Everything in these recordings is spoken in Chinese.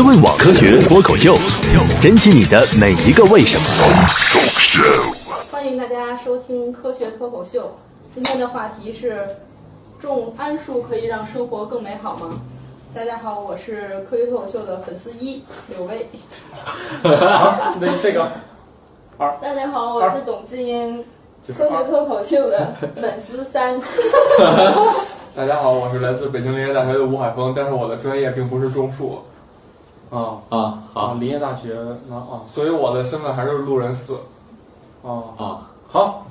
思问网科学脱口秀，珍惜你的每一个为什么。欢迎大家收听科学脱口秀。今天的话题是：种桉树可以让生活更美好吗？大家好，我是科学脱口秀的粉丝一柳薇。那这个二大家好，我是董志英，科学脱口秀的粉丝三。大家好，我是来自北京林业大学的吴海峰，但是我的专业并不是种树，啊啊啊，好林业大学那啊所以我的身份还是路人四。啊啊好，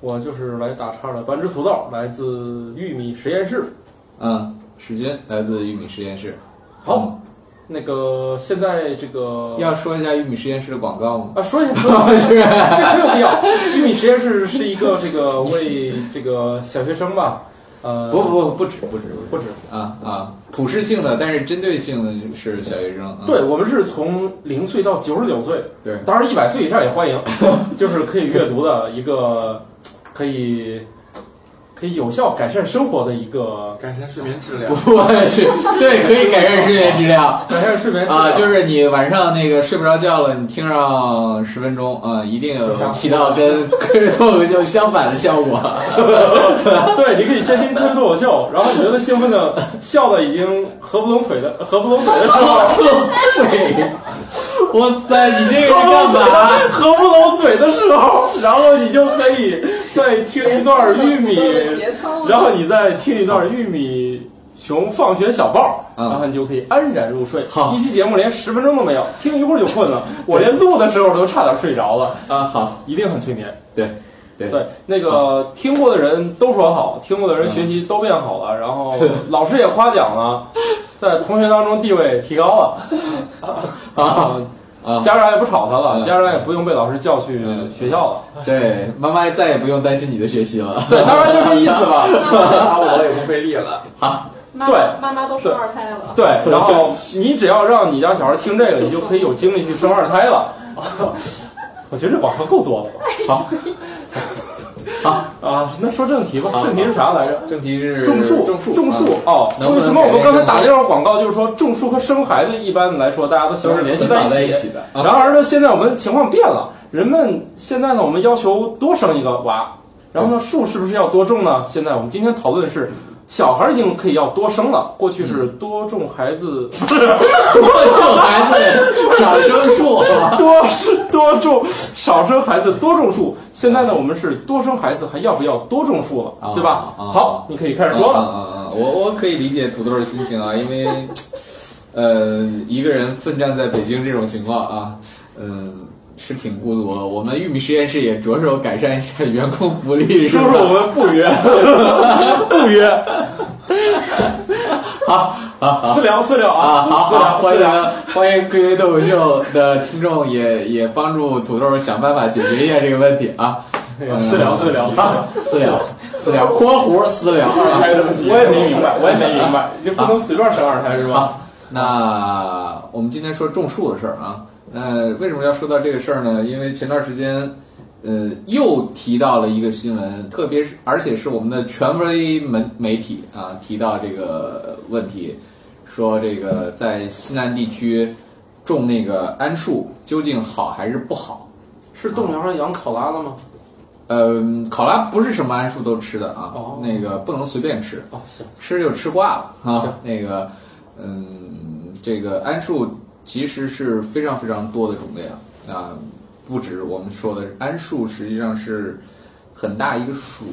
我就是来打岔的，半只土豆来自玉米实验室。嗯，史军来自玉米实验室。好，那个现在这个要说一下玉米实验室的广告吗？啊，说一下，说一下，这个很有必要。玉米实验室是一个这个为这个小学生吧，呃，不不不止不止不止，啊啊，普适性的，但是针对性的是小学生。嗯对我们是从零岁到九十九岁，对，当然一百岁以上也欢迎，就是可以阅读的一个，可以可以有效改善生活的一个改善睡眠质量。我去，对，可以改善睡眠质量。改善睡眠质量啊，就是你晚上那个睡不着觉了，你听上十分钟啊，一定有起到跟 科学脱口秀相反的效果。对，你可以先听科学脱口秀，然后你觉得兴奋的笑的已经合不拢腿的合不拢腿的时候，对，哇塞，你这个是干嘛？合不拢嘴的时候，然后你就可以再听一段玉米，然后你再听一段玉米熊放学小报，嗯然后你就可以安然入睡。好。一期节目连十分钟都没有，听一会儿就困了。我连录的时候都差点睡着了，啊，好，一定很催眠。对，对。对，那个听过的人都说好，听过的人学习都变好了，然后老师也夸奖了，在同学当中地位提高了，啊，啊，家长也不吵他了，嗯家长也不用被老师叫去学校了。对，妈妈再也不用担心你的学习了。对，当然就这意思吧。打我也不费力了。啊对妈妈妈都生二胎了，对，然后你只要让你家小孩听这个，你就可以有精力去生二胎了。我觉得这广告够多了吧？好，好，啊，那说正题吧，正题是啥来着？正题是种树，种树，种树啊哦。为什么我们刚才打这段广告，就是说种树和生孩子一般来说大家都喜欢联系在一起。的。啊然而呢，现在我们情况变了，人们现在呢，我们要求多生一个娃，然后呢，树是不是要多种呢？现在我们今天讨论的是。小孩已经可以要多生了，过去是多种孩子，不 是多种孩子少生树，多是多种少生孩子多种树。现在呢，我们是多生孩子还要不要多种树了，啊对吧？啊好，你可以开始说了。我我可以理解土豆的心情啊，因为呃一个人奋战在北京这种情况啊，嗯。是挺孤独的。我们玉米实验室也着手改善一下员工福利，是吧？叔叔，我们不约，不约，好。私聊私聊啊，好私聊好，欢。迎欢迎各位脱口秀的听众也也帮助土豆想办法解决一下这个问题啊。嗯私聊私聊啊，私聊私聊，括弧私聊。二胎的问题，我也没明白，我也没明白，你就不能随便生二胎是吧？好，那我们今天说种树的事儿啊。那为什么要说到这个事儿呢？因为前段时间，呃，又提到了一个新闻，特别是而且是我们的权威媒媒体啊提到这个问题，说这个在西南地区种那个桉树究竟好还是不好？是动物园上养考拉了吗？嗯，考拉不是什么桉树都吃的啊，哦那个不能随便吃。吃就吃挂了行啊。那个，嗯，这个桉树其实是非常非常多的种类啊，啊，不止我们说的桉树，实际上是很大一个属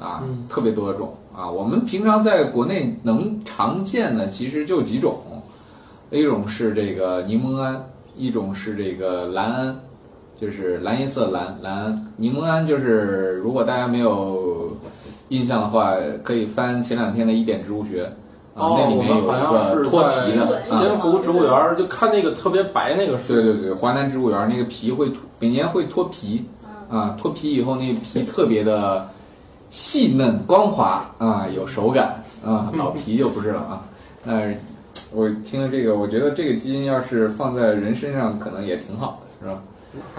啊，嗯特别多种啊。我们平常在国内能常见的其实就几种，一种是这个柠檬桉，一种是这个蓝桉。就是蓝颜色蓝蓝桉，柠檬桉就是如果大家没有印象的话，可以翻前两天的一点植物学那里面有一像是个脱皮的仙湖植物园就看那个特别白那个树，对对对，华南植物园那个皮会脱，每年会脱皮啊，脱皮以后那皮特别的细嫩光滑啊，有手感啊，老 皮就不是了啊。那我听了这个，我觉得这个基因要是放在人身上，可能也挺好的，是吧？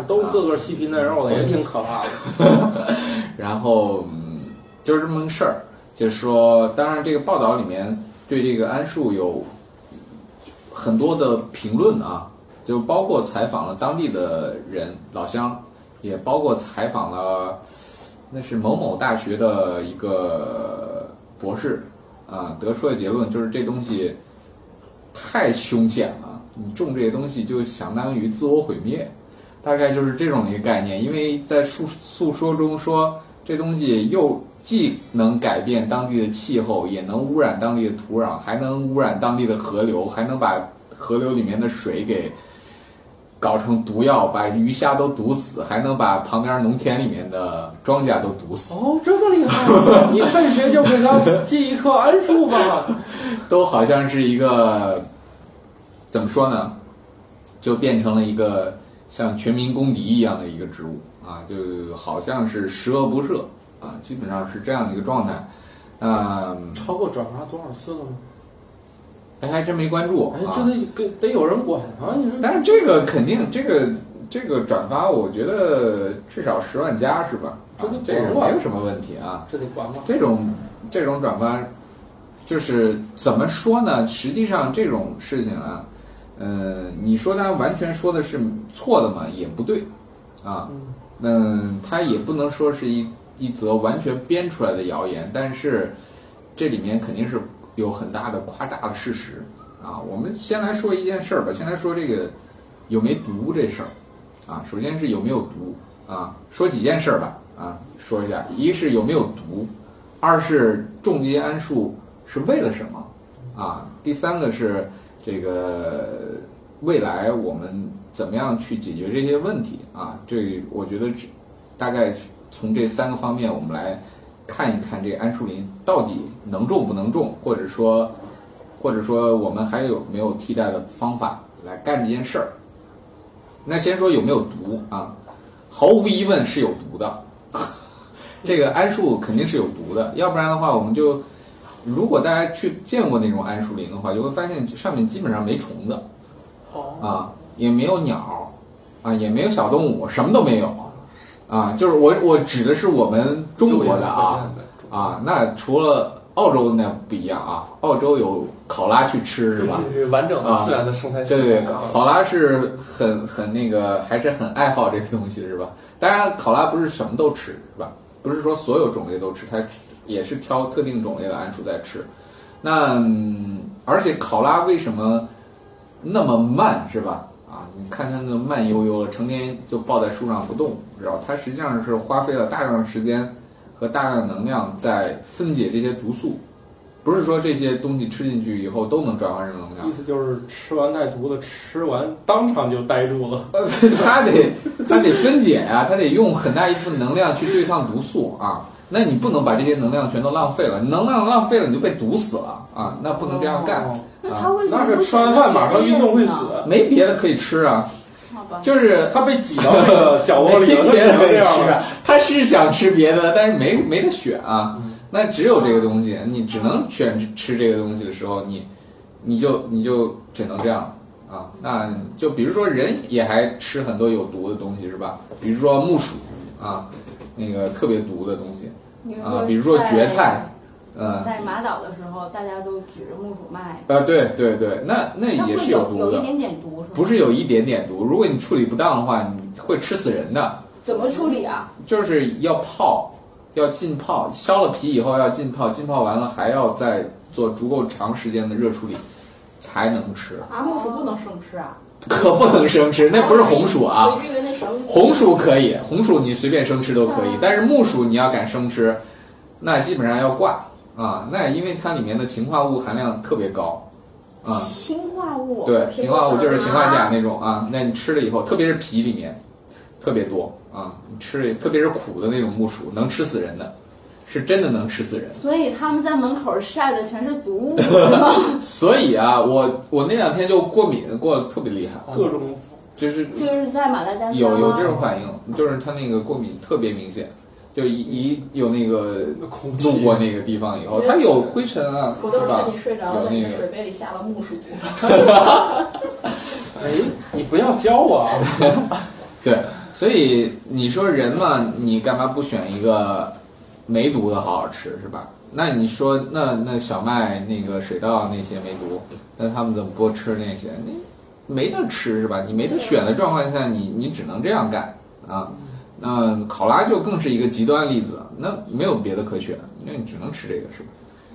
都个个细皮嫩肉的，也挺可怕的。然后嗯，就是这么个事儿，就是说，当然这个报道里面对这个桉树有很多的评论啊，就包括采访了当地的人老乡，也包括采访了那是某某大学的一个博士啊，得出的结论就是这东西太凶险了，你种这些东西就相当于自我毁灭，大概就是这种一个概念。因为在诉诉说中说这东西又既能改变当地的气候，也能污染当地的土壤，还能污染当地的河流，还能把河流里面的水给搞成毒药，把鱼虾都毒死，还能把旁边农田里面的庄稼都毒死。哦，这么厉害！你看谁就给他记一棵桉树吧。都好像是一个怎么说呢，就变成了一个像全民公敌一样的一个植物啊，就好像是十恶不赦啊，基本上是这样的一个状态。嗯，超过转发多少次了吗？哎，还真没关注哎，啊。这得得得有人管啊！你说，但是这个肯定，这个这个转发，我觉得至少十万加是吧？啊这个这个没有什么问题啊。这得管吗？这种这种转发，就是怎么说呢？实际上这种事情啊，呃，你说他完全说的是错的嘛，也不对，啊，嗯，他也不能说是一一则完全编出来的谣言，但是这里面肯定是有很大的夸大的事实啊。我们先来说一件事儿吧，先来说这个有没毒这事儿啊。首先是有没有毒啊，说几件事儿吧啊，说一下，一是有没有毒。二是种这些桉树是为了什么啊？第三个是这个未来我们怎么样去解决这些问题啊？这我觉得大概从这三个方面我们来看一看这个桉树林到底能种不能种，或者说或者说我们还有没有替代的方法来干这件事儿。那先说有没有毒啊？毫无疑问是有毒的。这个桉树肯定是有毒的，要不然的话，我们就如果大家去见过那种桉树林的话，就会发现上面基本上没虫子，啊，也没有鸟，啊，也没有小动物，什么都没有，啊，就是我我指的是我们中国的啊啊，那除了澳洲那不一样啊，澳洲有考拉去吃是吧？是完整的自然的生态系统。对对，考拉是很很那个，还是很爱好这个东西是吧？当然，考拉不是什么都吃是吧？不是说所有种类都吃，它也是挑特定种类的桉树在吃。那、嗯而且考拉为什么那么慢是吧？啊，你看它那慢悠悠的，成天就抱在树上不动，知道它实际上是花费了大量的时间和大量的能量在分解这些毒素，不是说这些东西吃进去以后都能转化成能量意。思就是吃完带毒的，吃完当场就呆住了。呃，它得它得分解呀、它得用很大一部分能量去对抗毒素啊。那你不能把这些能量全都浪费了，能量浪费了你就被毒死了啊！那不能这样干，哦那他为什么那是吃完饭马上运动会死，没别的可以吃啊，好吧，就是他被挤到那个 角落里了，他没别的可以只能这样了。吃啊。他是想吃别的，但是没没得选啊。那只有这个东西，你只能选吃这个东西的时候，你你就你就只能这样啊。那就比如说人也还吃很多有毒的东西是吧？比如说木薯啊，那个特别毒的东西啊，比如说蕨菜，嗯。在马岛的时候，大家都举着木薯卖，呃，对对对，那那也是有毒的，有一点点毒是吗？不是有一点点毒。如果你处理不当的话，你会吃死人的。怎么处理啊？就是要泡，要浸泡，削了皮以后要浸泡，浸泡完了还要再做足够长时间的热处理，才能吃。啊，木薯不能生吃啊？可不能生吃，那不是红薯啊，红薯可以，红薯你随便生吃都可以，但是木薯你要敢生吃，那基本上要挂啊。那因为它里面的氰化物含量特别高啊。氰化物，对，苹氰化物就是氰化钾啊那种啊，那你吃了以后，特别是皮里面特别多啊，你吃了，特别是苦的那种木薯，能吃死人的，是真的能吃死人。所以他们在门口晒的全是毒物，所以啊，我我那两天就过敏，过得特别厉害，各种就是就是在马达加斯加有有这种反应，就是他那个过敏特别明显，就一一有那个路过那个地方以后，它有灰尘啊，我都是吧趁你？睡着了，在你的有那个水杯里下了木薯。哎，你不要教我啊！对，所以你说人嘛，你干嘛不选一个没毒的好好吃是吧？那你说那那小麦那个水稻那些没毒，那他们怎么不吃那些？你没得吃是吧？你没得选的状况下，你你只能这样干啊。那考拉就更是一个极端例子，那没有别的可选，那你只能吃这个是吧？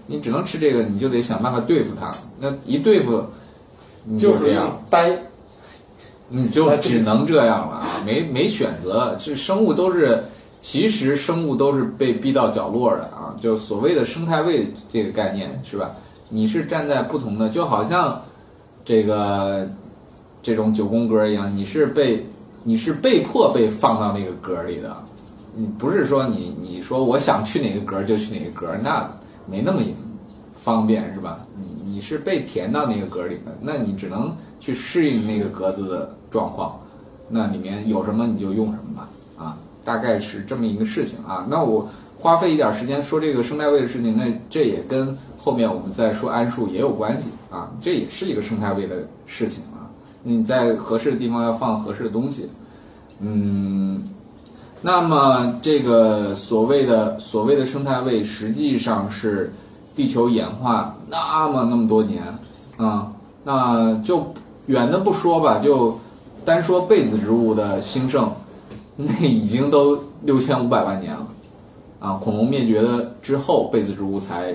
你只能吃这个，你就得想办法对付它。那一对付，你就这样。呆。你就只能这样了啊，没没选择。这生物都是，其实生物都是被逼到角落的啊。就所谓的生态位这个概念是吧？你是站在不同的，就好像这个这种九宫格一样，你是被你是被迫被放到那个格里的。你不是说你你说我想去哪个格就去哪个格，那没那么方便是吧？你你是被填到那个格里的，那你只能去适应那个格子的状况，那里面有什么你就用什么吧，啊，大概是这么一个事情啊。那我花费一点时间说这个生态位的事情，那这也跟后面我们再说桉树也有关系啊，这也是一个生态位的事情啊。你在合适的地方要放合适的东西，嗯。那么，这个所谓的所谓的生态位，实际上是地球演化那么那么多年啊，那就远的不说吧，就单说被子植物的兴盛，那已经都六千五百万年了啊，恐龙灭绝的之后，被子植物才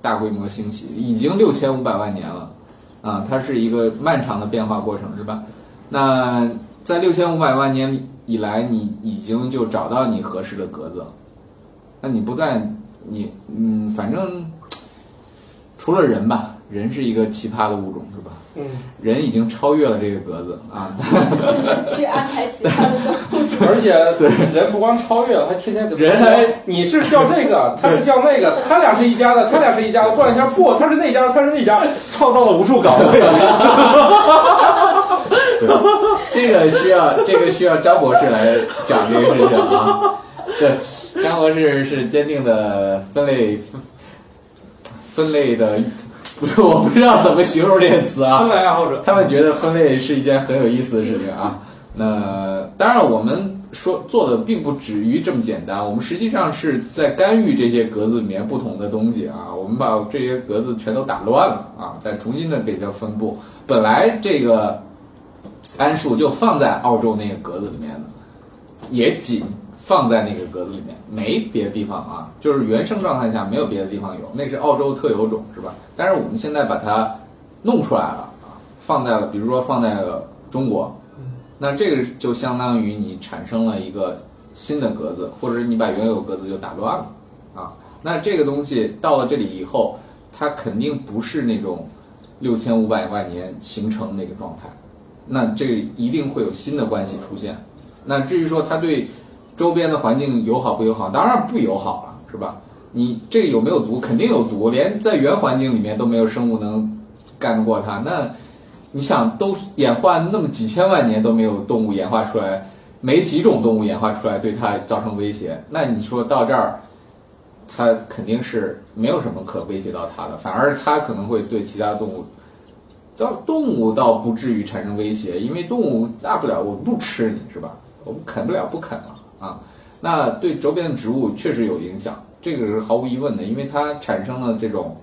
大规模兴起，已经六千五百万年了啊，它是一个漫长的变化过程，是吧？那在六千五百万年。以来，你已经就找到你合适的格子了，那你不在你嗯，反正除了人吧，人是一个奇葩的物种，是吧？嗯，人已经超越了这个格子啊，去安排其他的。而且对人不光超越了，还天天跟人还你是叫这个，他是叫那个，他俩是一家的，他俩是一家的，过两天不，他是那家，他是那家，创造了无数岗位。对，这个需要这个需要张博士来讲这个事情啊。对，张博士是坚定的分类分分类的，不是我不知道怎么形容这个词啊。分类爱好者，他们觉得分类是一件很有意思的事情啊。那当然，我们说做的并不止于这么简单，我们实际上是在干预这些格子里面不同的东西啊。我们把这些格子全都打乱了啊，再重新的给它分布。本来这个。桉树就放在澳洲那个格子里面的，也仅放在那个格子里面，没别的地方啊。就是原生状态下没有别的地方有，那是澳洲特有种，是吧？但是我们现在把它弄出来了啊，放在了，比如说放在了中国，那这个就相当于你产生了一个新的格子，或者是你把原有格子就打乱了啊。那这个东西到了这里以后，它肯定不是那种六千五百万年形成那个状态。那这一定会有新的关系出现。那至于说它对周边的环境友好不友好，当然不友好了，是吧？你这有没有毒？肯定有毒，连在原环境里面都没有生物能干得过它。那你想，都演化那么几千万年都没有动物演化出来，没几种动物演化出来对它造成威胁。那你说到这儿，它肯定是没有什么可威胁到它的，反而它可能会对其他动物。到动物倒不至于产生威胁，因为动物大不了我不吃你是吧？我们啃不了不啃了啊。那对周边的植物确实有影响，这个是毫无疑问的，因为它产生了这种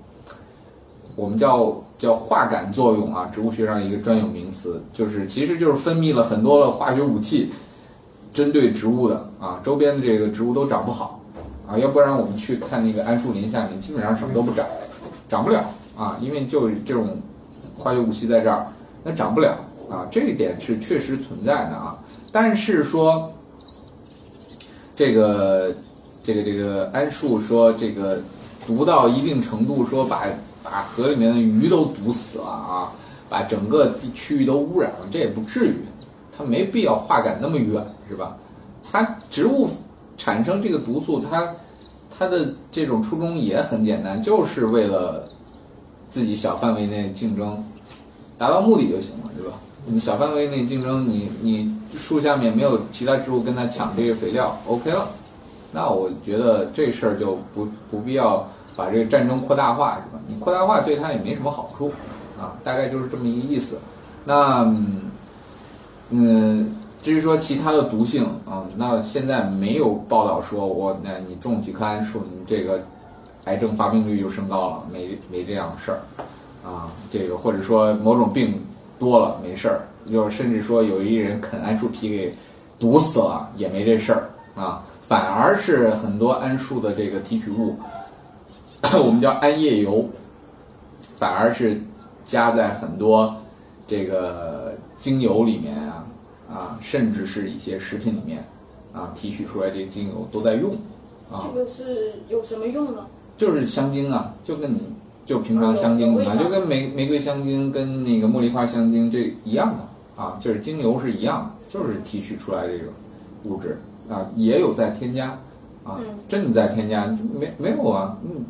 我们叫叫化感作用啊，植物学上一个专有名词，就是其实就是分泌了很多的化学武器，针对植物的啊，周边的这个植物都长不好啊，要不然我们去看那个桉树林下面，基本上什么都不长，长不了啊，因为就这种。化学武器在这儿，那长不了啊，这一点是确实存在的啊。但是说，这个这个这个桉树说这个毒到一定程度，说把把河里面的鱼都毒死了啊，把整个地区域都污染了，这也不至于，它没必要化感那么远，是吧？它植物产生这个毒素，它它的这种初衷也很简单，就是为了。自己小范围内竞争，达到目的就行了，对吧？你小范围内竞争，你你树下面没有其他植物跟它抢这个肥料，OK 了。那我觉得这事儿就不不必要把这个战争扩大化，是吧？你扩大化对它也没什么好处，啊，大概就是这么一个意思。那嗯，至于说其他的毒性啊，那现在没有报道说我那你种几棵桉树，你这个。癌症发病率就升高了，没没这样的事儿。啊，这个或者说某种病多了没事儿，就是甚至说有一人啃桉树皮给毒死了也没这事儿啊，反而是很多桉树的这个提取物，我们叫桉叶油，反而是加在很多这个精油里面啊啊，甚至是一些食品里面啊提取出来这精油都在用啊。这个是有什么用呢？就是香精啊，就跟你就平常香精一样，有味道就跟玫玫瑰香精跟那个茉莉花香精这一样的啊，就是精油是一样的，就是提取出来这种物质啊，也有在添加啊嗯，真的在添加没没有啊，嗯，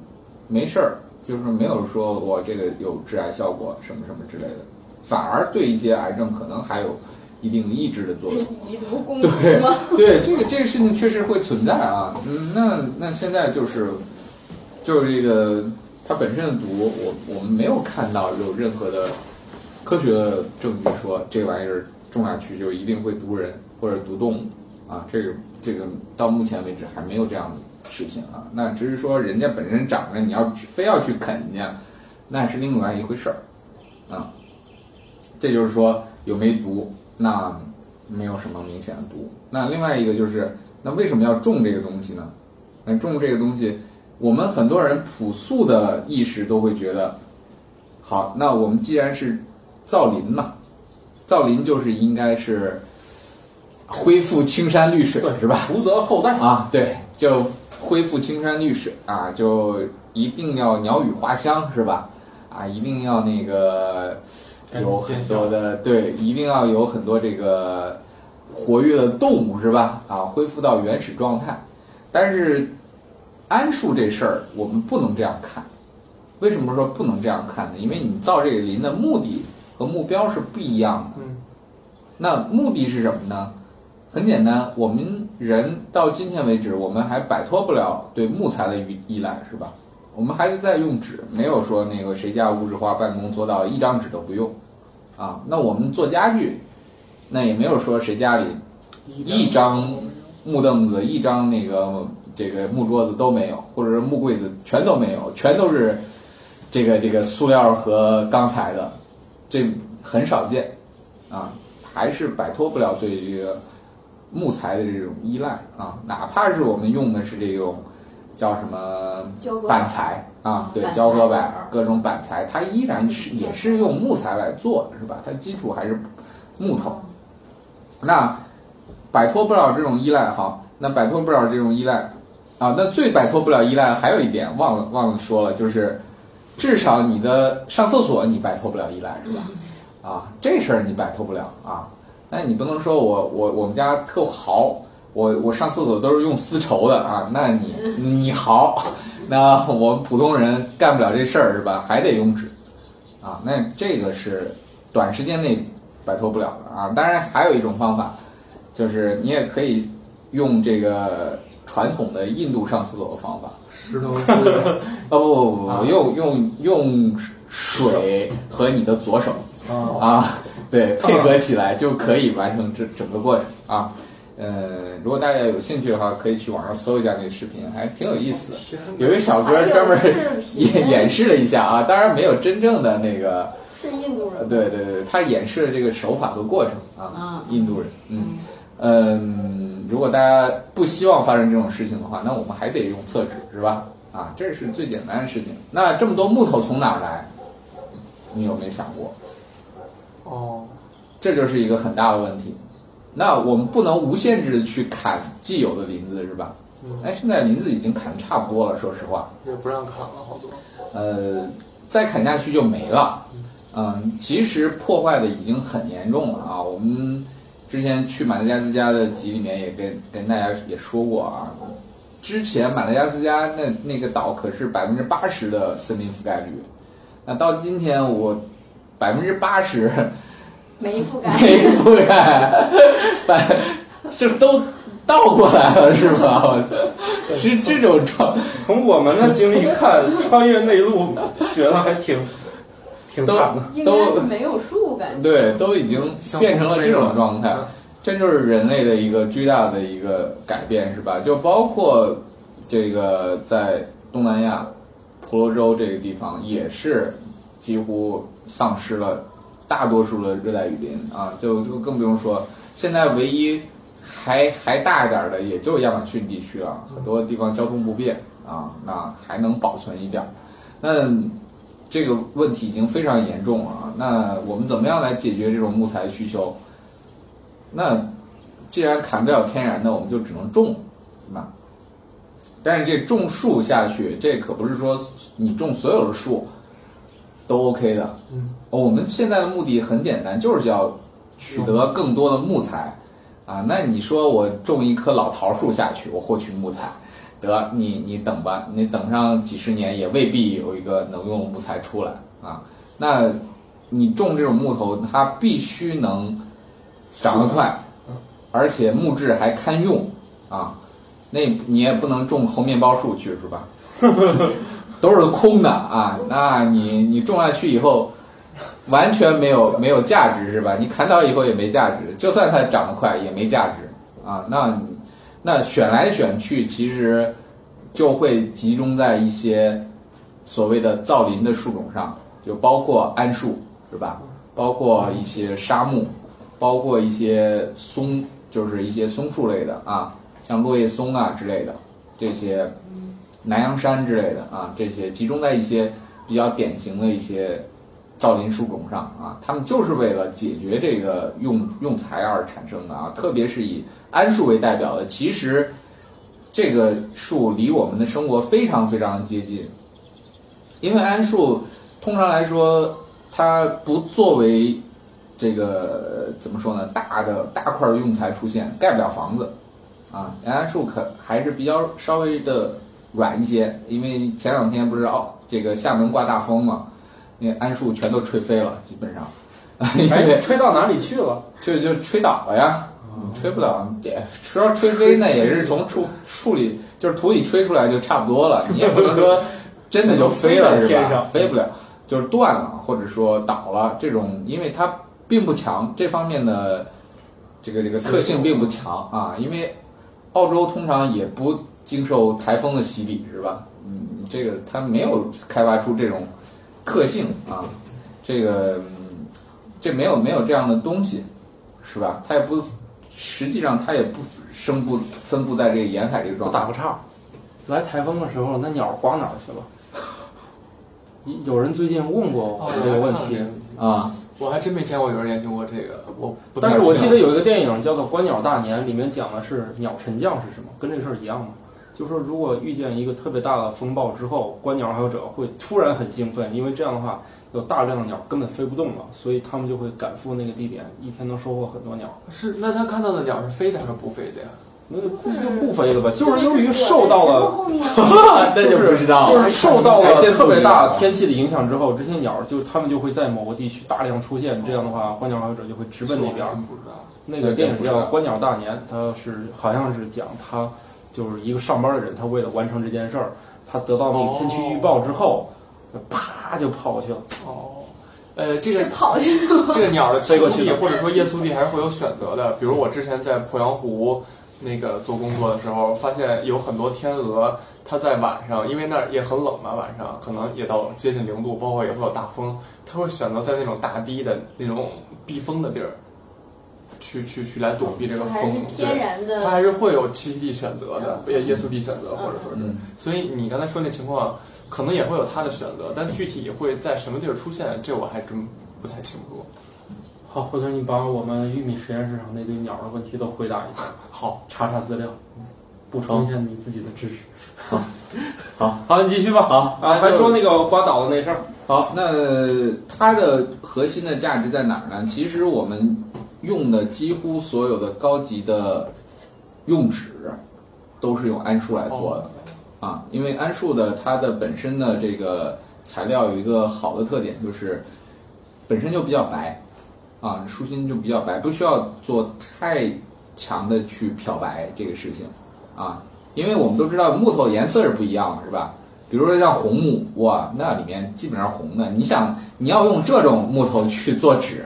没事儿，就是没有说我这个有致癌效果什么什么之类的，反而对一些癌症可能还有一定的抑制的作用。以毒攻对毒吗？对，这个这个事情确实会存在啊。嗯，那那现在就是就是这个它本身的毒，我我们没有看到有任何的科学的证据说这玩意儿种下去就一定会毒人或者毒动物啊。这个这个到目前为止还没有这样的事情啊。那只是说人家本身长着，你要非要去啃人家，那是另外一回事儿啊。这就是说有没毒，那没有什么明显的毒。那另外一个就是，那为什么要种这个东西呢？那种这个东西，我们很多人朴素的意识都会觉得，好，那我们既然是造林嘛，造林就是应该是恢复青山绿水，是吧？福泽后代，啊，对，就恢复青山绿水啊，就一定要鸟语花香，是吧？啊，一定要那个有很多的对，一定要有很多这个活跃的动物，是吧？啊，恢复到原始状态。但是桉树这事儿，我们不能这样看。为什么说不能这样看呢？因为你造这个林的目的和目标是不一样的。嗯，那目的是什么呢？很简单，我们人到今天为止，我们还摆脱不了对木材的依依赖，是吧？我们还是在用纸，没有说那个谁家无纸化办公做到一张纸都不用，啊，那我们做家具，那也没有说谁家里一张木凳子、一张那个这个木桌子都没有，或者是木柜子全都没有，全都是这个这个塑料和钢材的，这很少见，啊，还是摆脱不了对这个木材的这种依赖啊，哪怕是我们用的是这种叫什么板材啊，对，胶合板板各种板材，它依然是也是用木材来做的，是吧？它基础还是木头。那摆脱不了这种依赖哈，那摆脱不了这种依赖啊，那最摆脱不了依赖还有一点忘了忘了说了，就是至少你的上厕所你摆脱不了依赖是吧？啊，这事儿你摆脱不了啊。那你不能说我我我们家特豪，我我上厕所都是用丝绸的啊，那你 你豪，那我们普通人干不了这事儿是吧？还得用纸啊，那这个是短时间内摆脱不了的啊。当然还有一种方法，就是你也可以用这个传统的印度上厕所的方法。石头是 哦不不不啊。不，用用用水和你的左手。啊，啊，对，配合起来就可以完成这整个过程。啊。呃，如果大家有兴趣的话，可以去网上搜一下那个视频，还挺有意思的。有一个小哥专门演演示了一下啊，当然没有真正的那个，是印度人，对对对，他演示了这个手法和过程啊啊，印度人，嗯。嗯，如果大家不希望发生这种事情的话，那我们还得用厕纸是吧？啊，这是最简单的事情。那这么多木头从哪儿来？你有没有想过？哦，这就是一个很大的问题。那我们不能无限制的去砍既有的林子，是吧？嗯那现在林子已经砍得差不多了，说实话，也不让砍了好多。呃，再砍下去就没了。嗯，其实破坏的已经很严重了啊。我们之前去马达加斯加的集里面也跟跟大家也说过啊，之前马达加斯加那那个岛可是百分之八十的森林覆盖率，那到今天我百分之八十没覆盖。没覆盖，百 这都倒过来了是吧？我是这种状，从我们的经历看，穿越内陆，觉得还挺挺都惨的。应该是没有树感觉。对，都已经变成了这种状态。这就是人类的一个巨大的一个改变，是吧？就包括这个在东南亚婆罗洲这个地方，也是几乎丧失了大多数的热带雨林啊，就就更不用说现在唯一还还大一点的，也就是亚马逊地区了，很多地方交通不便啊，那还能保存一点儿。那这个问题已经非常严重了啊！那我们怎么样来解决这种木材需求？那既然砍不了天然的，我们就只能种，是吧？但是这种树下去，这可不是说你种所有的树都 OK 的。嗯，我们现在的目的很简单，就是要取得更多的木材啊。那你说我种一棵老桃树下去，我获取木材，得你你等吧，你等上几十年也未必有一个能用木材出来啊。那你种这种木头，它必须能长得快，而且木质还堪用啊。那你也不能种猴面包树去是吧？都是空的啊，那你你种下去以后，完全没有没有价值是吧？你砍倒以后也没价值，就算它长得快也没价值啊。那那选来选去，其实就会集中在一些所谓的造林的树种上，就包括桉树是吧？包括一些杉木，包括一些松，就是一些松树类的啊，像落叶松啊之类的这些。南洋杉之类的啊，这些集中在一些比较典型的一些造林树种上啊，他们就是为了解决这个用用材而产生的啊，特别是以桉树为代表的，其实这个树离我们的生活非常非常接近，因为桉树通常来说它不作为这个怎么说呢，大的大块用材出现，盖不了房子啊，桉树可还是比较稍微的。软一些，因为前两天不是哦，这个厦门刮大风嘛，那桉树全都吹飞了，基本上，因为吹到哪里去了？就就吹倒了呀，吹不了，也说吹飞那也是从树树里就是土里吹出来就差不多了，你也不能说 真的就飞了是吧？飞不了，就是断了或者说倒了这种，因为它并不强，这方面的这个这个特性并不强啊，因为澳洲通常也不。经受台风的洗礼是吧？嗯，这个它没有开发出这种特性啊，这个这没有没有这样的东西，是吧？它也不，实际上它也不生布分布在这个沿海这个状态。打个岔，来台风的时候，那鸟刮哪儿去了？有人最近问过我这个问题啊。我还真没见过有人研究过这个，我。但是我记得有一个电影叫做《观鸟大年》，里面讲的是鸟沉降是什么，跟这事儿一样吗？就是说如果遇见一个特别大的风暴之后，观鸟爱好者会突然很兴奋，因为这样的话有大量的鸟根本飞不动了，所以他们就会赶赴那个地点，一天能收获很多鸟。是，那他看到的鸟是飞的还是不飞的呀？那就不飞了吧，就是由于受到了，那就不知道，就是受到了特别大天气的影响之后，这些鸟就它们就会在某个地区大量出现，这样的话观鸟爱好者就会直奔那边。那个电影叫《观鸟大年》，它是好像是讲它。就是一个上班的人，他为了完成这件事儿，他得到那个天气预报之后，啪就跑过去了。哦，呃，这个跑去了。这个鸟的栖息地或者说夜宿地还是会有选择的。比如我之前在鄱阳湖那个做工作的时候，发现有很多天鹅，它在晚上，因为那儿也很冷嘛，晚上可能也到接近零度，包括也会有大风，它会选择在那种大堤的那种避风的地儿。去去去来躲避这个风，天然的，它还是会有栖息地选择的，也、耶稣地选择，或者说是，所以你刚才说那情况，可能也会有它的选择，但具体会在什么地儿出现，这我还真不太清楚。好，回头你把我们玉米实验室上那堆鸟的问题都回答一下。好，查查资料，补充一下你自己的知识。好，好，好，你继续吧。好，啊，还说那个刮倒的那事儿。好，那它的核心的价值在哪儿呢？其实我们。用的几乎所有的高级的用纸，都是用桉树来做的，啊，因为桉树的它的本身的这个材料有一个好的特点，就是本身就比较白，啊，树心就比较白，不需要做太强的去漂白这个事情，啊，因为我们都知道木头颜色是不一样的，是吧？比如说像红木，哇，那里面基本上红的，你想你要用这种木头去做纸。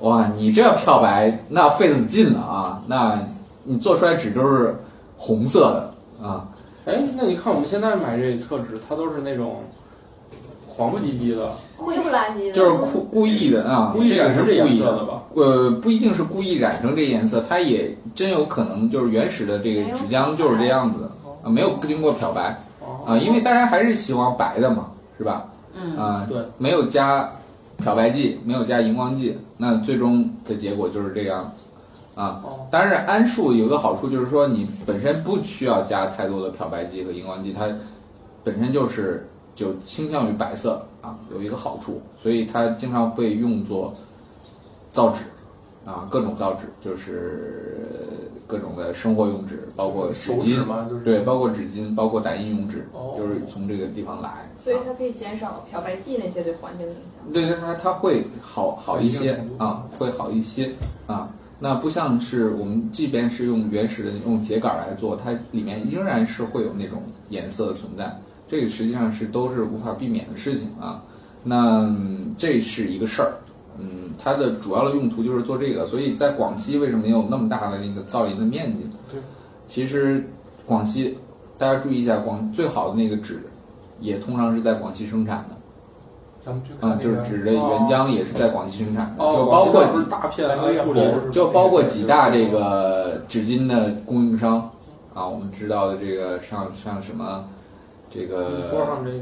哇，你这漂白那费子劲了啊！那你做出来纸都是红色的啊。哎，那你看我们现在买这厕纸，它都是那种黄不唧唧的，灰不拉几的，就是故故意的啊，故意这个是染成这颜故意的。色的吧？呃，不一定是故意染成这颜色，它也真有可能就是原始的这个纸浆就是这样子的啊，没有经过漂白啊，因为大家还是喜欢白的嘛，是吧？嗯，啊，对，没有加漂白剂，没有加荧光剂，那最终的结果就是这样啊。哦当然，桉树有个好处就是说，你本身不需要加太多的漂白剂和荧光剂，它本身就是就倾向于白色啊，有一个好处，所以它经常被用作造纸啊，各种造纸，就是各种的生活用纸，包括纸巾，对，包括纸巾，包括打印用纸，哦就是从这个地方来。所以啊它可以减少漂白剂那些对环境的影响。对对，它它会好好一些啊，会好一些啊。那不像是我们即便是用原始的用秸秆来做，它里面仍然是会有那种颜色的存在，这个实际上是都是无法避免的事情啊。那嗯这是一个事儿，嗯，它的主要的用途就是做这个，所以在广西为什么有那么大的那个造林的面积？对，其实广西大家注意一下，广最好的那个纸，也通常是在广西生产的。咱们去看啊，那个就是纸的原浆也是在广西生产的，哦，就包括大片来复林，就包括几大这个纸巾的供应商啊，我们知道的这个像像什么这个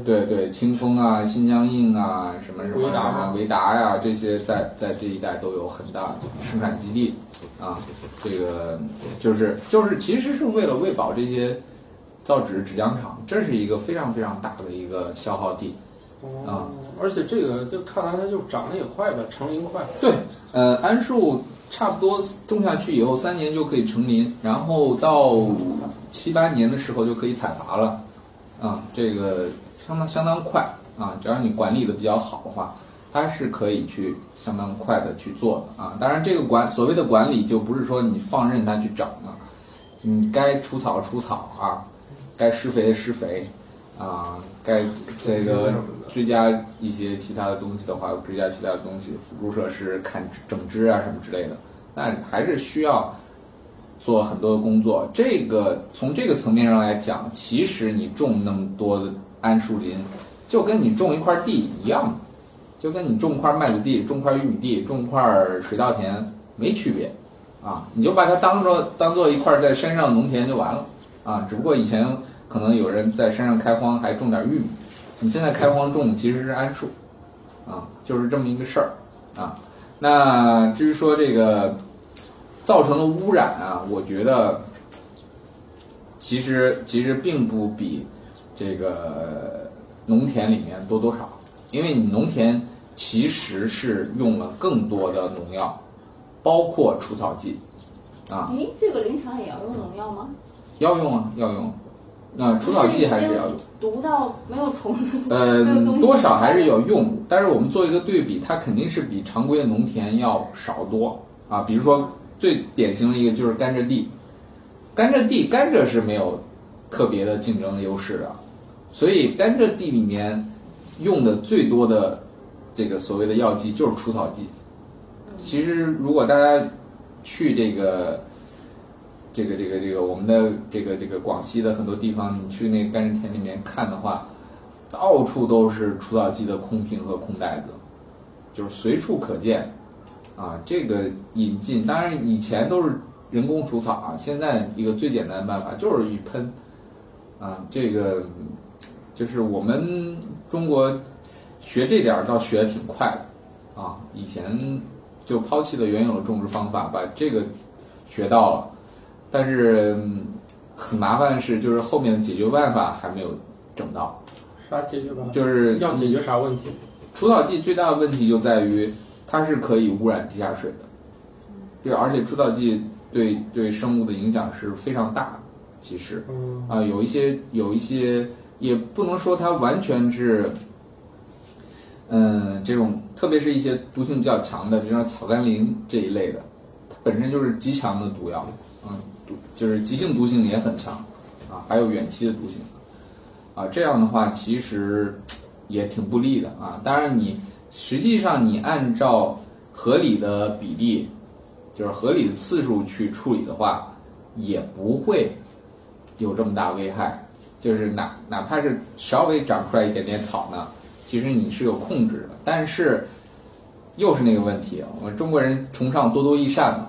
对对清风啊、新疆印啊、什么什么维达啊、维达呀、这些在在这一带都有很大的生产基地啊，这个就是就是其实是为了喂饱这些造纸纸浆厂，这是一个非常非常大的一个消耗地。啊哦，而且这个就看来它就长得也快吧，成林快。对，呃，桉树差不多种下去以后三年就可以成林，然后到七八年的时候就可以采伐了，啊，这个相当相当快啊，只要你管理的比较好的话，它是可以去相当快的去做的啊。当然，这个管所谓的管理就不是说你放任它去长了，你该除草除草啊，该施肥施肥啊，该这个追加一些其他的东西的话，追加其他的东西，辅助设施、看整枝啊什么之类的，那还是需要做很多的工作。这个从这个层面上来讲，其实你种那么多的桉树林，就跟你种一块地一样，就跟你种块麦子地、种块玉米地、种块水稻田没区别啊！你就把它当做当做一块在山上农田就完了啊！只不过以前可能有人在山上开荒还种点玉米。你现在开荒种的其实是桉树，啊，就是这么一个事儿啊。那至于说这个造成的污染啊，我觉得其实其实并不比这个农田里面多多少，因为你农田其实是用了更多的农药，包括除草剂啊，诶，这个林场也要用农药吗？要用啊，要用。那除草剂还是要用。毒到没有虫子，呃多少还是有用，但是我们做一个对比，它肯定是比常规的农田要少多啊。比如说最典型的一个就是甘蔗地，甘蔗地甘蔗是没有特别的竞争的优势的，所以甘蔗地里面用的最多的这个所谓的药剂就是除草剂。其实如果大家去这个。这个这个这个我们的这个这个广西的很多地方，你去那个甘蔗田里面看的话，到处都是除草剂的空瓶和空袋子，就是随处可见。啊，这个引进，当然以前都是人工除草啊，现在一个最简单的办法就是一喷。啊，这个就是我们中国学这点儿倒学的挺快的啊，以前就抛弃了原有的种植方法，把这个学到了。但是很麻烦的是，就是后面的解决办法还没有整到。啥解决办法？就是要解决啥问题？除草剂最大的问题就在于它是可以污染地下水的，对，而且除草剂对对生物的影响是非常大的。其实嗯，啊、有一些有一些也不能说它完全是，嗯，这种特别是一些毒性比较强的，比如说草甘膦这一类的，它本身就是极强的毒药，嗯，毒就是急性毒性也很强，啊，还有远期的毒性，啊，这样的话其实也挺不利的啊。当然你实际上你按照合理的比例，就是合理的次数去处理的话，也不会有这么大危害。就是哪哪怕是稍微长出来一点点草呢，其实你是有控制的，但是又是那个问题，我们中国人崇尚多多益善嘛，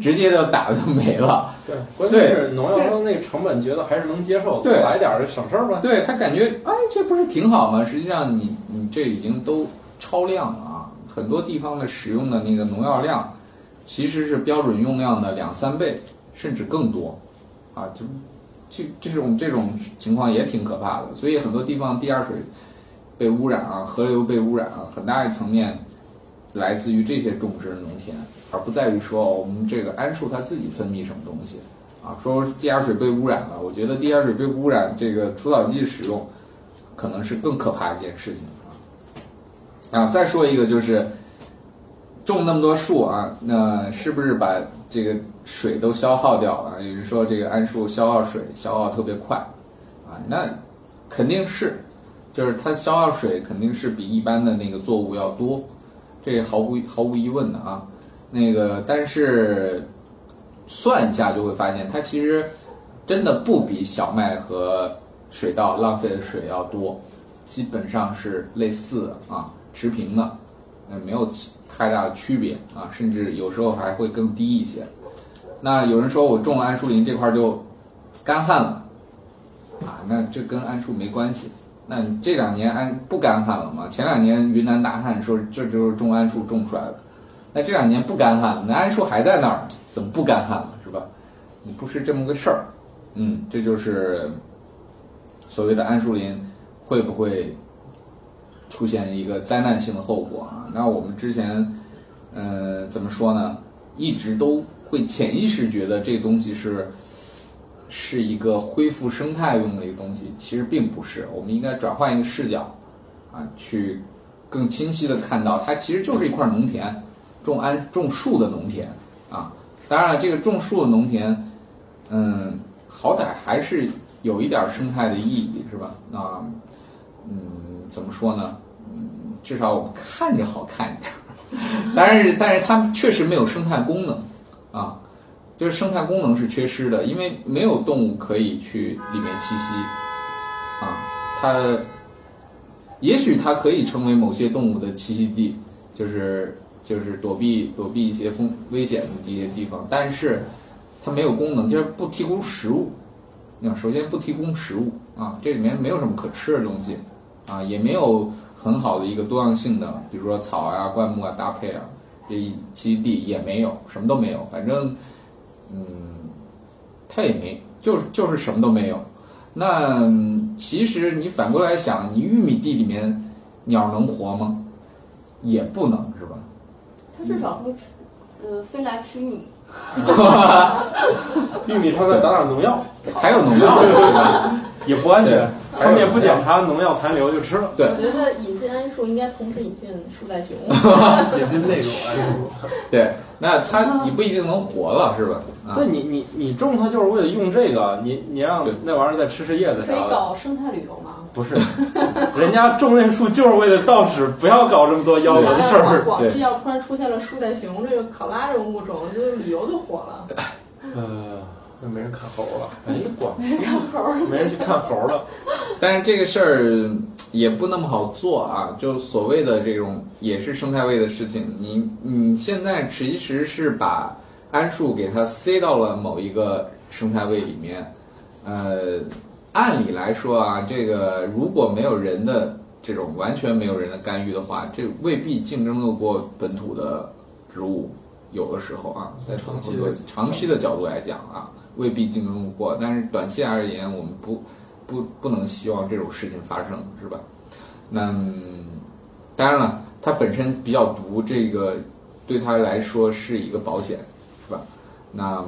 直接就打的就没了。对，关键是农药的那个成本，觉得还是能接受，对来点儿就省事儿吧。对他感觉，哎，这不是挺好吗？实际上你，你这已经都超量啊！很多地方的使用的那个农药量，其实是标准用量的两三倍，甚至更多，啊，就这这种这种情况也挺可怕的。所以很多地方地下水被污染啊，河流被污染啊，很大一层面来自于这些种植的农田，而不在于说我们这个桉树它自己分泌什么东西。啊，说地下水被污染了，我觉得地下水被污染，这个除草剂使用可能是更可怕一件事情啊。再说一个就是种那么多树啊，那是不是把这个水都消耗掉了？有人说这个桉树消耗水消耗特别快啊，那肯定是，就是它消耗水肯定是比一般的那个作物要多，这毫无毫无疑问的啊。那个但是。算一下就会发现，它其实真的不比小麦和水稻浪费的水要多，基本上是类似的啊，持平的，那，没有太大的区别啊，甚至有时候还会更低一些。那有人说我种了桉树林这块就干旱了啊，那这跟桉树没关系。那这两年桉不干旱了吗？前两年云南大旱，说这就是种桉树种出来的。那这两年不干旱了，那桉树还在那儿，怎么不干旱了，是吧？你不是这么个事儿，嗯，这就是所谓的桉树林会不会出现一个灾难性的后果啊？那我们之前，呃，怎么说呢？一直都会潜意识觉得这东西是是一个恢复生态用的一个东西，其实并不是。我们应该转换一个视角啊，去更清晰的看到，它其实就是一块农田。种桉种树的农田啊，当然了，这个种树的农田，嗯，好歹还是有一点生态的意义，是吧？那，嗯，怎么说呢？至少我们看着好看一点。但是，但是它确实没有生态功能啊，就是生态功能是缺失的，因为没有动物可以去里面栖息啊。它也许它可以成为某些动物的栖息地，就是。就是躲避躲避一些风危险的一些地方，但是它没有功能，就是不提供食物。那首先不提供食物啊，这里面没有什么可吃的东西啊，也没有很好的一个多样性的，比如说草啊、灌木啊搭配啊，这栖息地也没有，什么都没有。反正，嗯，它也没，就是就是什么都没有。那其实你反过来想，你玉米地里面鸟能活吗？也不能，是吧？它至少会吃，呃，飞来吃玉米。玉米上再打点农药，还有农药，对吧？也不安全。他们也不检查农药残留就吃了。对，我觉得引进桉树应该同时引进树袋熊，引进那种 桉树。对，那它你不一定能活了，是吧？那你你你种它就是为了用这个，你你让那玩意儿再吃吃叶子啥的。可以搞生态旅游吗？不是，人家种那树就是为了造纸，不要搞这么多妖魔的事儿。广西要突然出现了树袋熊这个考拉这种物种，就旅游就火了。呃。那没人看猴了，哎，广西看猴，没人去看猴了。但是这个事儿也不那么好做啊，就所谓的这种也是生态位的事情。你你现在其实是把桉树给它塞到了某一个生态位里面，呃，按理来说啊，这个如果没有人的这种完全没有人的干预的话，这未必竞争得过本土的植物。有的时候啊，在长期的长期的角度来讲啊。未必竞争不过，但是短期而言，我们不不不能希望这种事情发生，是吧？那当然了，它本身比较毒，这个对他来说是一个保险，是吧？那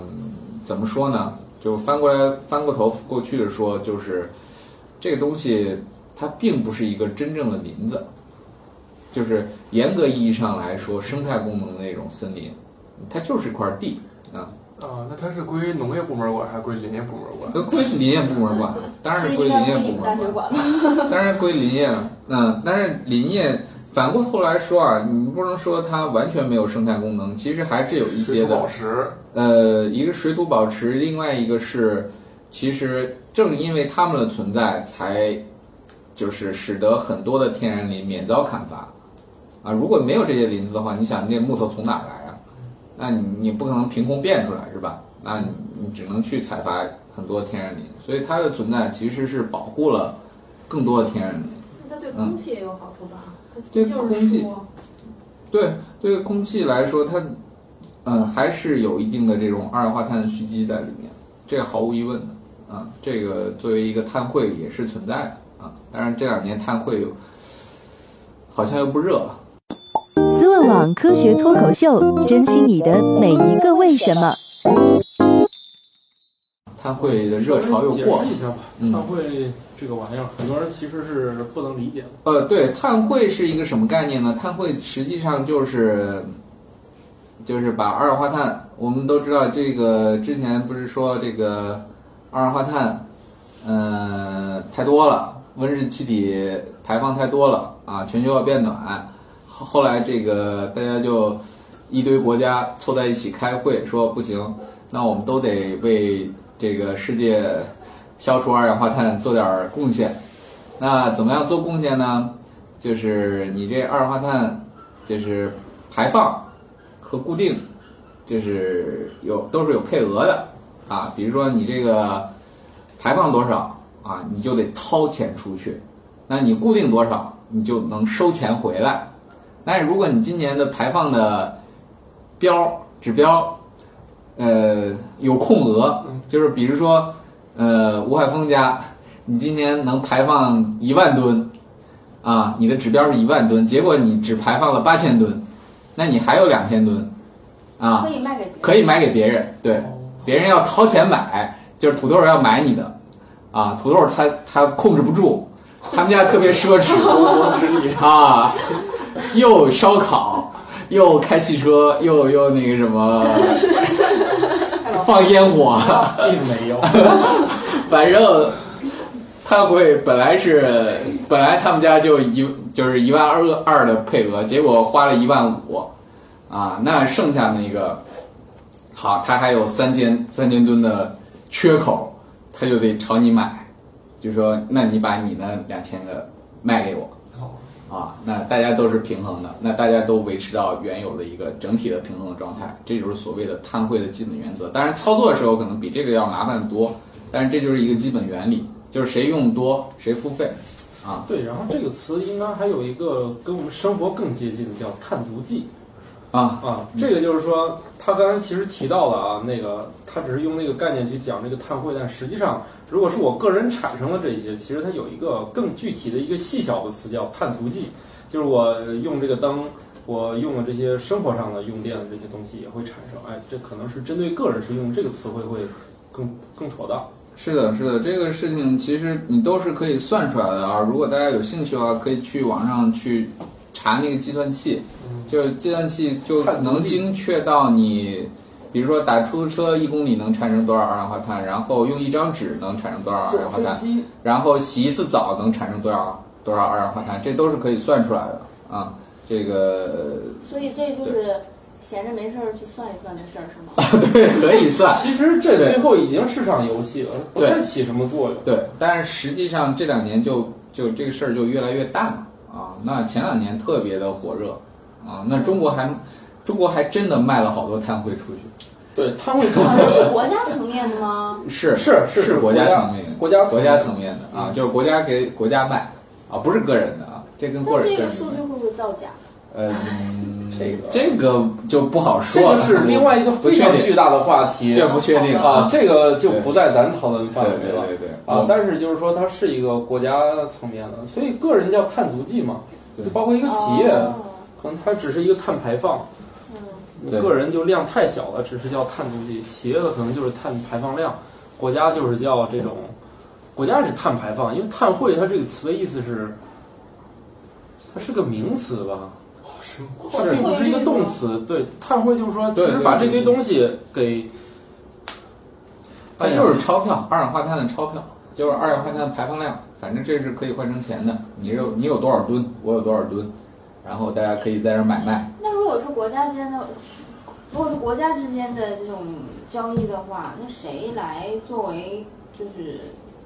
怎么说呢？就翻过来翻过头过去的说，就是这个东西它并不是一个真正的林子，就是严格意义上来说，生态功能的那种森林，它就是一块地啊。啊，那它是归农业部门管还是归林业部门管？都归林业部门管，当然是归林业部门管。当然归林业了，嗯，但是林业反过头来说啊，你不能说它完全没有生态功能，其实还是有一些的。保持。呃，一个水土保持，另外一个是，其实正因为它们的存在，才就是使得很多的天然林免遭砍伐。啊，如果没有这些林子的话，你想那木头从哪儿来啊？那你你不可能凭空变出来是吧？那你你只能去采伐很多天然林，所以它的存在其实是保护了更多的天然林。那它对空气也有好处吧？它对空气树对对空气来说，它嗯还是有一定的这种二氧化碳的蓄积在里面，这个毫无疑问的啊。这个作为一个碳汇也是存在的啊。当然这两年碳汇有好像又不热了。网科学脱口秀，珍惜你的每一个为什么。碳汇的热潮又过解释一下吧，嗯碳汇这个玩意儿，很多人其实是不能理解的。呃，对，碳汇是一个什么概念呢？碳汇实际上就是就是把二氧化碳，我们都知道这个之前不是说这个二氧化碳，呃，太多了，温室气体排放太多了啊，全球要变暖。后来这个大家就一堆国家凑在一起开会，说不行，那我们都得为这个世界消除二氧化碳做点贡献。那怎么样做贡献呢？就是你这二氧化碳，就是排放和固定，就是有都是有配额的啊。比如说你这个排放多少啊，你就得掏钱出去；那你固定多少，你就能收钱回来。但是如果你今年的排放的标指标，呃，有空额，就是比如说，呃，吴海峰家，你今年能排放一万吨，啊，你的指标是一万吨，结果你只排放了八千吨，那你还有两千吨，啊可，以卖给别人。可以买给别人，对，别人要掏钱买，就是土豆要买你的，啊，土豆他他控制不住，他们家特别奢侈，啊，又烧烤，又开汽车，又又那个什么，放烟火，并没有，反正他会本来是本来他们家就一就是一万二二的配额，结果花了一万五，啊，那剩下那个好，他还有三千三千吨的缺口，他就得朝你买，就说那你把你那两千个卖给我。啊，那大家都是平衡的，那大家都维持到原有的一个整体的平衡的状态，这就是所谓的碳汇的基本原则。当然，操作的时候可能比这个要麻烦多，但是这就是一个基本原理，就是谁用多谁付费，啊，对。然后这个词应该还有一个跟我们生活更接近的，叫碳足迹啊，啊。这个就是说，他刚才其实提到了啊，那个他只是用那个概念去讲这个碳汇，但实际上，如果是我个人产生的这些，其实它有一个更具体的一个细小的词叫碳足迹，就是我用这个灯。我用了这些生活上的用电的这些东西也会产生，哎，这可能是针对个人是用这个词汇会更更妥当。是的，是的，这个事情其实你都是可以算出来的啊。如果大家有兴趣的话，可以去网上去查那个计算器，就是计算器就能精确到你，比如说打出租车一公里能产生多少二氧化碳，然后用一张纸能产生多少二氧化碳，然后洗一次澡能产生多少多少二氧化碳，这都是可以算出来的啊。这个所以这就是闲着没事儿去算一算的事儿，是吗？对可以算，其实这最后已经是场游戏了，不太起什么作用。对，但是实际上这两年就就这个事儿就越来越淡了啊。那前两年特别的火热啊，那中国还中国还真的卖了好多碳汇出去，对，他会好像是国家层面的吗？是是是是国家层面国家国家层面的啊，就是国家给国家卖啊，不是个人的啊，这跟个人但这个数据会不会造假？嗯，这个这个就不好说了，个是另外一个非常巨大的话题，这不确定啊，这个就不在咱讨论范对围了。对对对啊，但是就是说它是一个国家层面的，所以个人叫碳足迹嘛，就包括一个企业，哦可能它只是一个碳排放，嗯，你个人就量太小了，只是叫碳足迹；企业的可能就是碳排放量，国家就是叫这种，国家是碳排放，因为碳汇它这个词的意思是，它是个名词吧，它并不是一个动词。对，碳汇就是说，其实把这堆东西给，它就是钞票，二氧化碳的钞票，就是二氧化碳排放量，反正这是可以换成钱的。你有你有多少吨，我有多少吨，然后大家可以在这儿买卖。那如果是国家之间的，如果是国家之间的这种交易的话，那谁来作为就是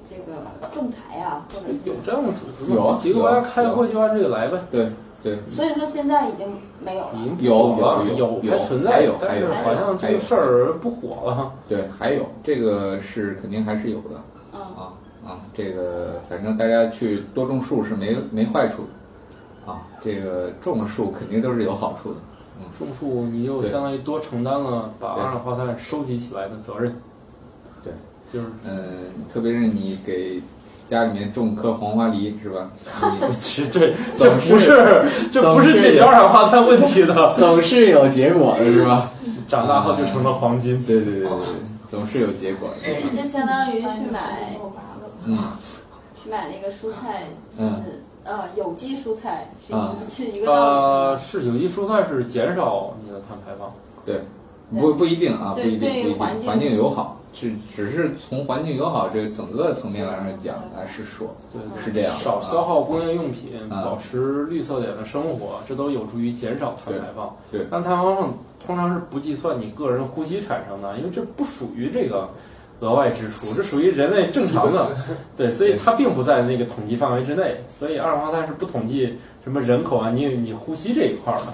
这个仲裁啊，或者有这样的组织吗？有几个国家开会就按这个来呗。对对，所以说现在已经没有了。已经不有，有有还存在，还有但是还有好像这个事儿不火了。对，还有这个是肯定还是有的嗯，啊啊，这个反正大家去多种树是没没坏处的啊，这个种树肯定都是有好处的。种树你又相当于多承担了把二氧化碳收集起来的责任。对，就是嗯，特别是你给家里面种棵黄花梨是吧？你 去这这不是这不是解决二氧化碳问题的，总是有结果的是吧？长大后就成了黄金。对对对对对，总是有结果的。这相当于去买嗯去买那个蔬菜，就嗯是呃有机蔬菜是啊一是一个道呃，理。是有机蔬菜是减少你的碳排放。对，不不一定啊，不一定不一定，环境友好只只是从环境友好这整个层面来上讲来是说，对对是这样少消耗工业用品，啊保持绿色点的生活，这都有助于减少碳排放。对对但碳排放通常是不计算你个人呼吸产生的，因为这不属于这个额外支出，这属于人类正常的。对，所以它并不在那个统计范围之内。所以二氧化碳是不统计什么人口啊，你你呼吸这一块儿的，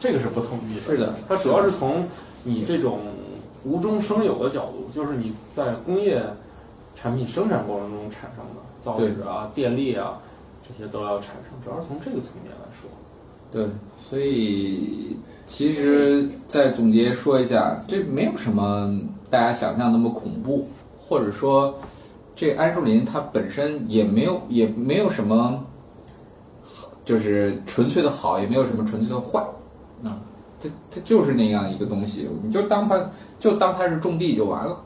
这个是不统计的。是的它主要是从你这种无中生有的角度，就是你在工业产品生产过程中产生的造纸啊、电力啊，这些都要产生，主要是从这个层面来说。对，所以其实再总结说一下，这没有什么大家想象那么恐怖，或者说这桉树林它本身也没有也没有什么，就是纯粹的好，也没有什么纯粹的坏，啊，它它就是那样一个东西，你就当它就当它是种地就完了，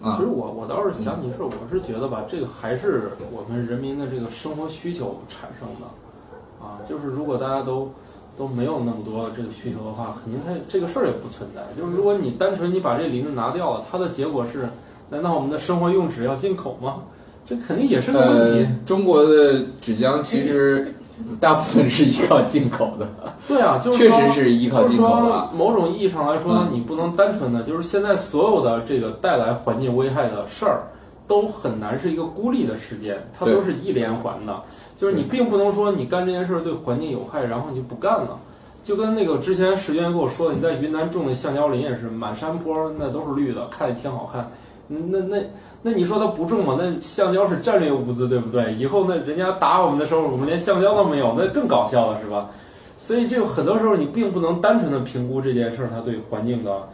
啊其实，我我倒是想起是，我是觉得吧，这个还是我们人民的这个生活需求产生的，啊，就是如果大家都都没有那么多这个需求的话，肯定它这个事儿也不存在。就是如果你单纯你把这林子拿掉了，它的结果是，难道我们的生活用纸要进口吗？这肯定也是个问题。呃，中国的纸浆其实大部分是依靠进口的，对啊，就是确说实是依靠就是进口的说，。某种意义上来说嗯，你不能单纯的就是现在所有的这个带来环境危害的事儿，都很难是一个孤立的事件，它都是一连环的。就是你并不能说你干这件事儿对环境有害，然后你就不干了。就跟那个之前石原跟我说的，你在云南种的橡胶林也是满山坡，那都是绿的，看着挺好看。嗯那那那你说他不种吗？那橡胶是战略物资，对不对？以后那人家打我们的时候，我们连橡胶都没有，那更搞笑了，是吧？所以这个很多时候你并不能单纯的评估这件事儿它对环境的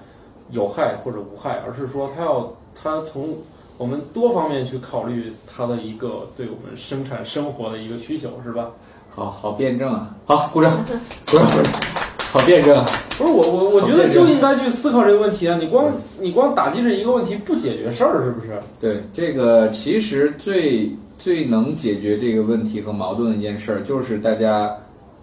有害或者无害，而是说它要它从我们多方面去考虑它的一个对我们生产生活的一个需求，是吧？好好辩证啊！好，鼓掌，鼓掌，鼓掌，好辩证啊！不是我我我觉得就应该去思考这个问题啊！你光你光打击这一个问题不解决事儿，是不是？对，这个其实最最能解决这个问题和矛盾的一件事儿，就是大家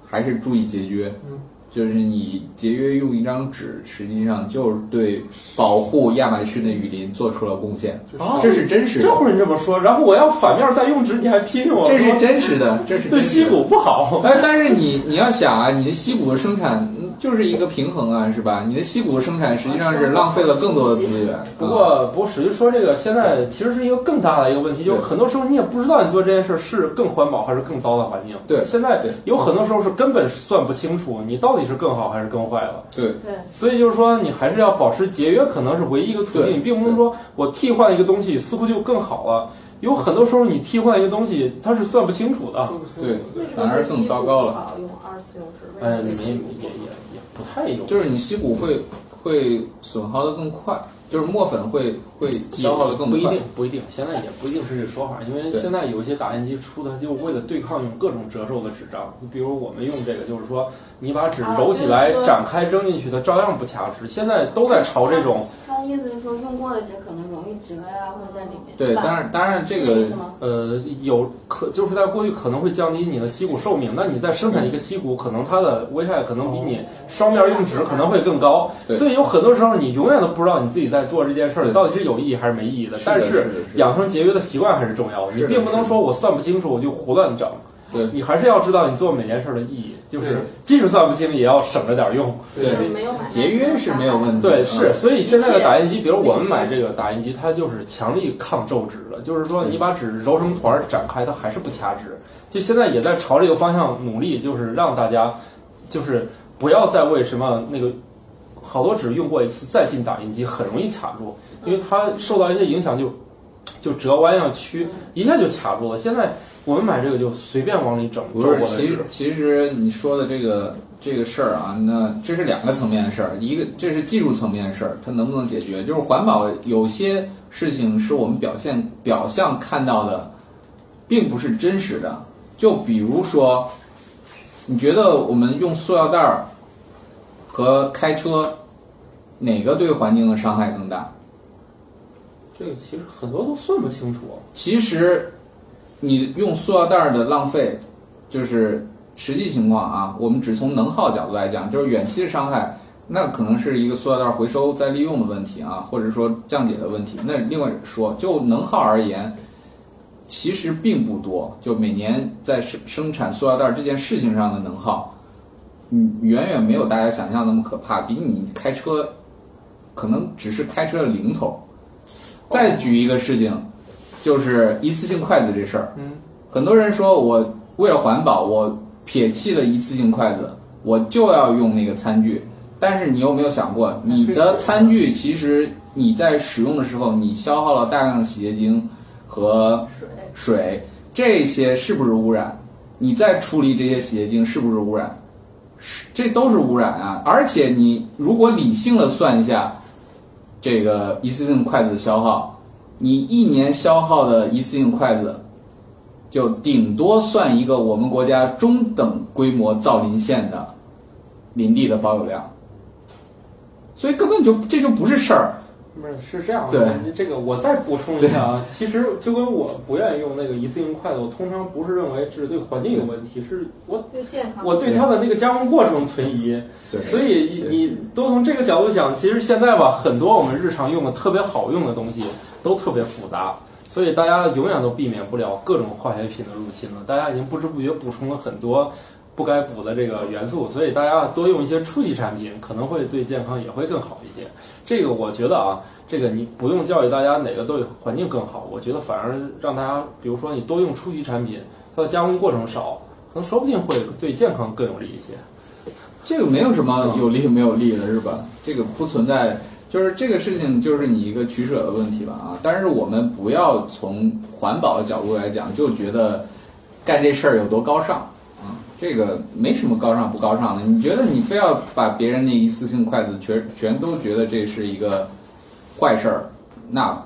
还是注意节约。嗯，就是你节约用一张纸，实际上就是对保护亚马逊的雨林做出了贡献。啊这是真实的这，会儿你这么说，然后我要反面再用纸，你还批评我？这是真实的，这是对溪谷不好。哎，但是你你要想啊，你的溪谷的生产嗯就是一个平衡啊，是吧？你的溪谷的生产实际上是浪费了更多的资源。不啊过，不过，史玉说这个现在其实是一个更大的一个问题，就是对很多时候你也不知道你做这件事是更环保还是更糟的环境。对现在对有很多时候是根本算不清楚你到底是更好还是更坏了。对对，所以就是说，你还是要保持节约，可能是唯一一个途径，你并不是说我替换一个东西似乎就更好了。有很多时候你替换一个东西，它是算不清楚的。对，反而更糟糕了。好用二次用纸，为哎，什么没也也也不太用。就是你吸骨会会损耗的更快，就是墨粉会会消耗的更快不一定。，不一定，现在也不一定是这说法，因为现在有一些打印机出的就为了对抗用各种折皱的纸张，你比如我们用这个，就是说你把纸啊揉起来展开扔进去，它照样不卡纸。现在都在朝这种他的意思是说，用过的纸可能容易折呀，或者在里面。对，是当然当然这个？呃有可就是在过去可能会降低你的硒鼓寿命，那你再生产一个硒鼓，可能它的危害可能比你双面用纸可能会更高。对所以有很多时候你永远都不知道你自己在做这件事儿到底是有意义还是没意义的。但是养成节约的习惯还是重要的，你并不能说我算不清楚我就胡乱整。对你还是要知道你做每件事儿的意义。就是即使算不清也要省着点用。对，没有节约是没有问题。对，嗯是，所以现在的打印机，比如我们买这个打印机，它就是强力抗皱纸的，就是说你把纸揉成团儿展开，它还是不掐纸。就现在也在朝这个方向努力，就是让大家就是不要再为什么那个好多纸用过一次再进打印机很容易卡住，因为它受到一些影响就就折弯呀曲，一下就卡住了。现在我们买这个就随便往里整皱不是，其实，其实你说的这个这个事儿啊，那这是两个层面的事儿，一个这是技术层面的事儿，它能不能解决？就是环保有些事情是我们表现表象看到的，并不是真实的。就比如说，你觉得我们用塑料袋儿和开车，哪个对环境的伤害更大？这个其实很多都算不清楚。其实，你用塑料袋儿的浪费，就是实际情况啊。我们只从能耗角度来讲，就是远期的伤害，那可能是一个塑料袋儿回收再利用的问题啊，或者说降解的问题。那另外说，就能耗而言，其实并不多。就每年在生生产塑料袋儿这件事情上的能耗，嗯，远远没有大家想象那么可怕，比你开车可能只是开车的零头。再举一个事情，就是一次性筷子这事儿。嗯，很多人说我为了环保，我撇弃了一次性筷子，我就要用那个餐具。但是你有没有想过，你的餐具其实你在使用的时候，你消耗了大量的洗洁精和水，水，这些是不是污染？你再处理这些洗洁精是不是污染？这都是污染啊！而且你如果理性的算一下，这个一次性筷子的消耗，你一年消耗的一次性筷子，就顶多算一个我们国家中等规模造林县的林地的保有量，所以根本就这就不是事儿。不是是这样对的，这个我再补充一下啊，其实就跟我不愿意用那个一次性筷子，我通常不是认为这是对环境有问题，是我对健康。我对它的那个加工过程存疑。对，所以对你都从这个角度讲，其实现在吧，很多我们日常用的特别好用的东西都特别复杂，所以大家永远都避免不了各种化学品的入侵了。大家已经不知不觉补充了很多不该补的这个元素，所以大家多用一些初级产品，可能会对健康也会更好一些。这个我觉得啊，这个你不用教育大家哪个对环境更好，我觉得反而让大家，比如说你多用初级产品，它的加工过程少，可能说不定会对健康更有利一些。这个没有什么有利没有利的，是吧？这个不存在，就是这个事情就是你一个取舍的问题吧啊。但是我们不要从环保的角度来讲，就觉得干这事儿有多高尚，这个没什么高尚不高尚的。你觉得你非要把别人那一次性筷子全全都觉得这是一个坏事儿，那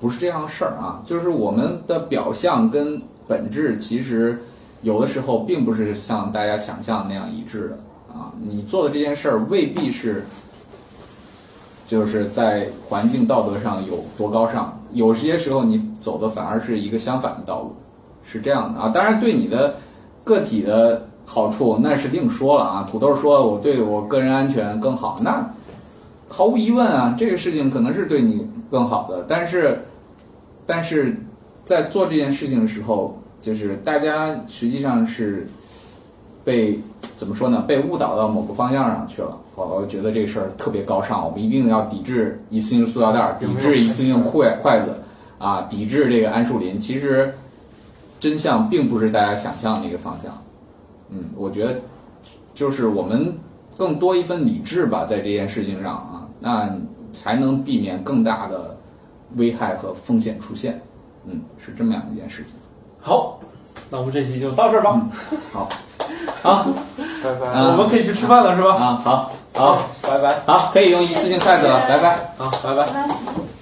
不是这样的事儿啊。就是我们的表象跟本质其实有的时候并不是像大家想象那样一致的。啊，你做的这件事儿未必是，就是在环境道德上有多高尚，有些时候你走的反而是一个相反的道路，是这样的啊。当然，对你的个体的好处那是另说了啊。土豆说我对我个人安全更好，那毫无疑问啊，这个事情可能是对你更好的，但是，但是在做这件事情的时候，就是大家实际上是被。怎么说呢？被误导到某个方向上去了。我觉得这事儿特别高尚，我们一定要抵制一次性塑料袋，抵制一次性筷筷子，啊，抵制这个桉树林。其实真相并不是大家想象的那个方向。嗯，我觉得就是我们更多一份理智吧，在这件事情上啊，那才能避免更大的危害和风险出现。嗯，是这么样一件事情。好，那我们这期就到这儿吧。嗯、好，好。拜拜。啊我们可以去吃饭了，是吧？啊，好，好，拜拜。好，可以用一次性筷子了，拜拜。好，拜拜。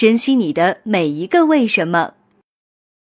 珍惜你的每一个为什么。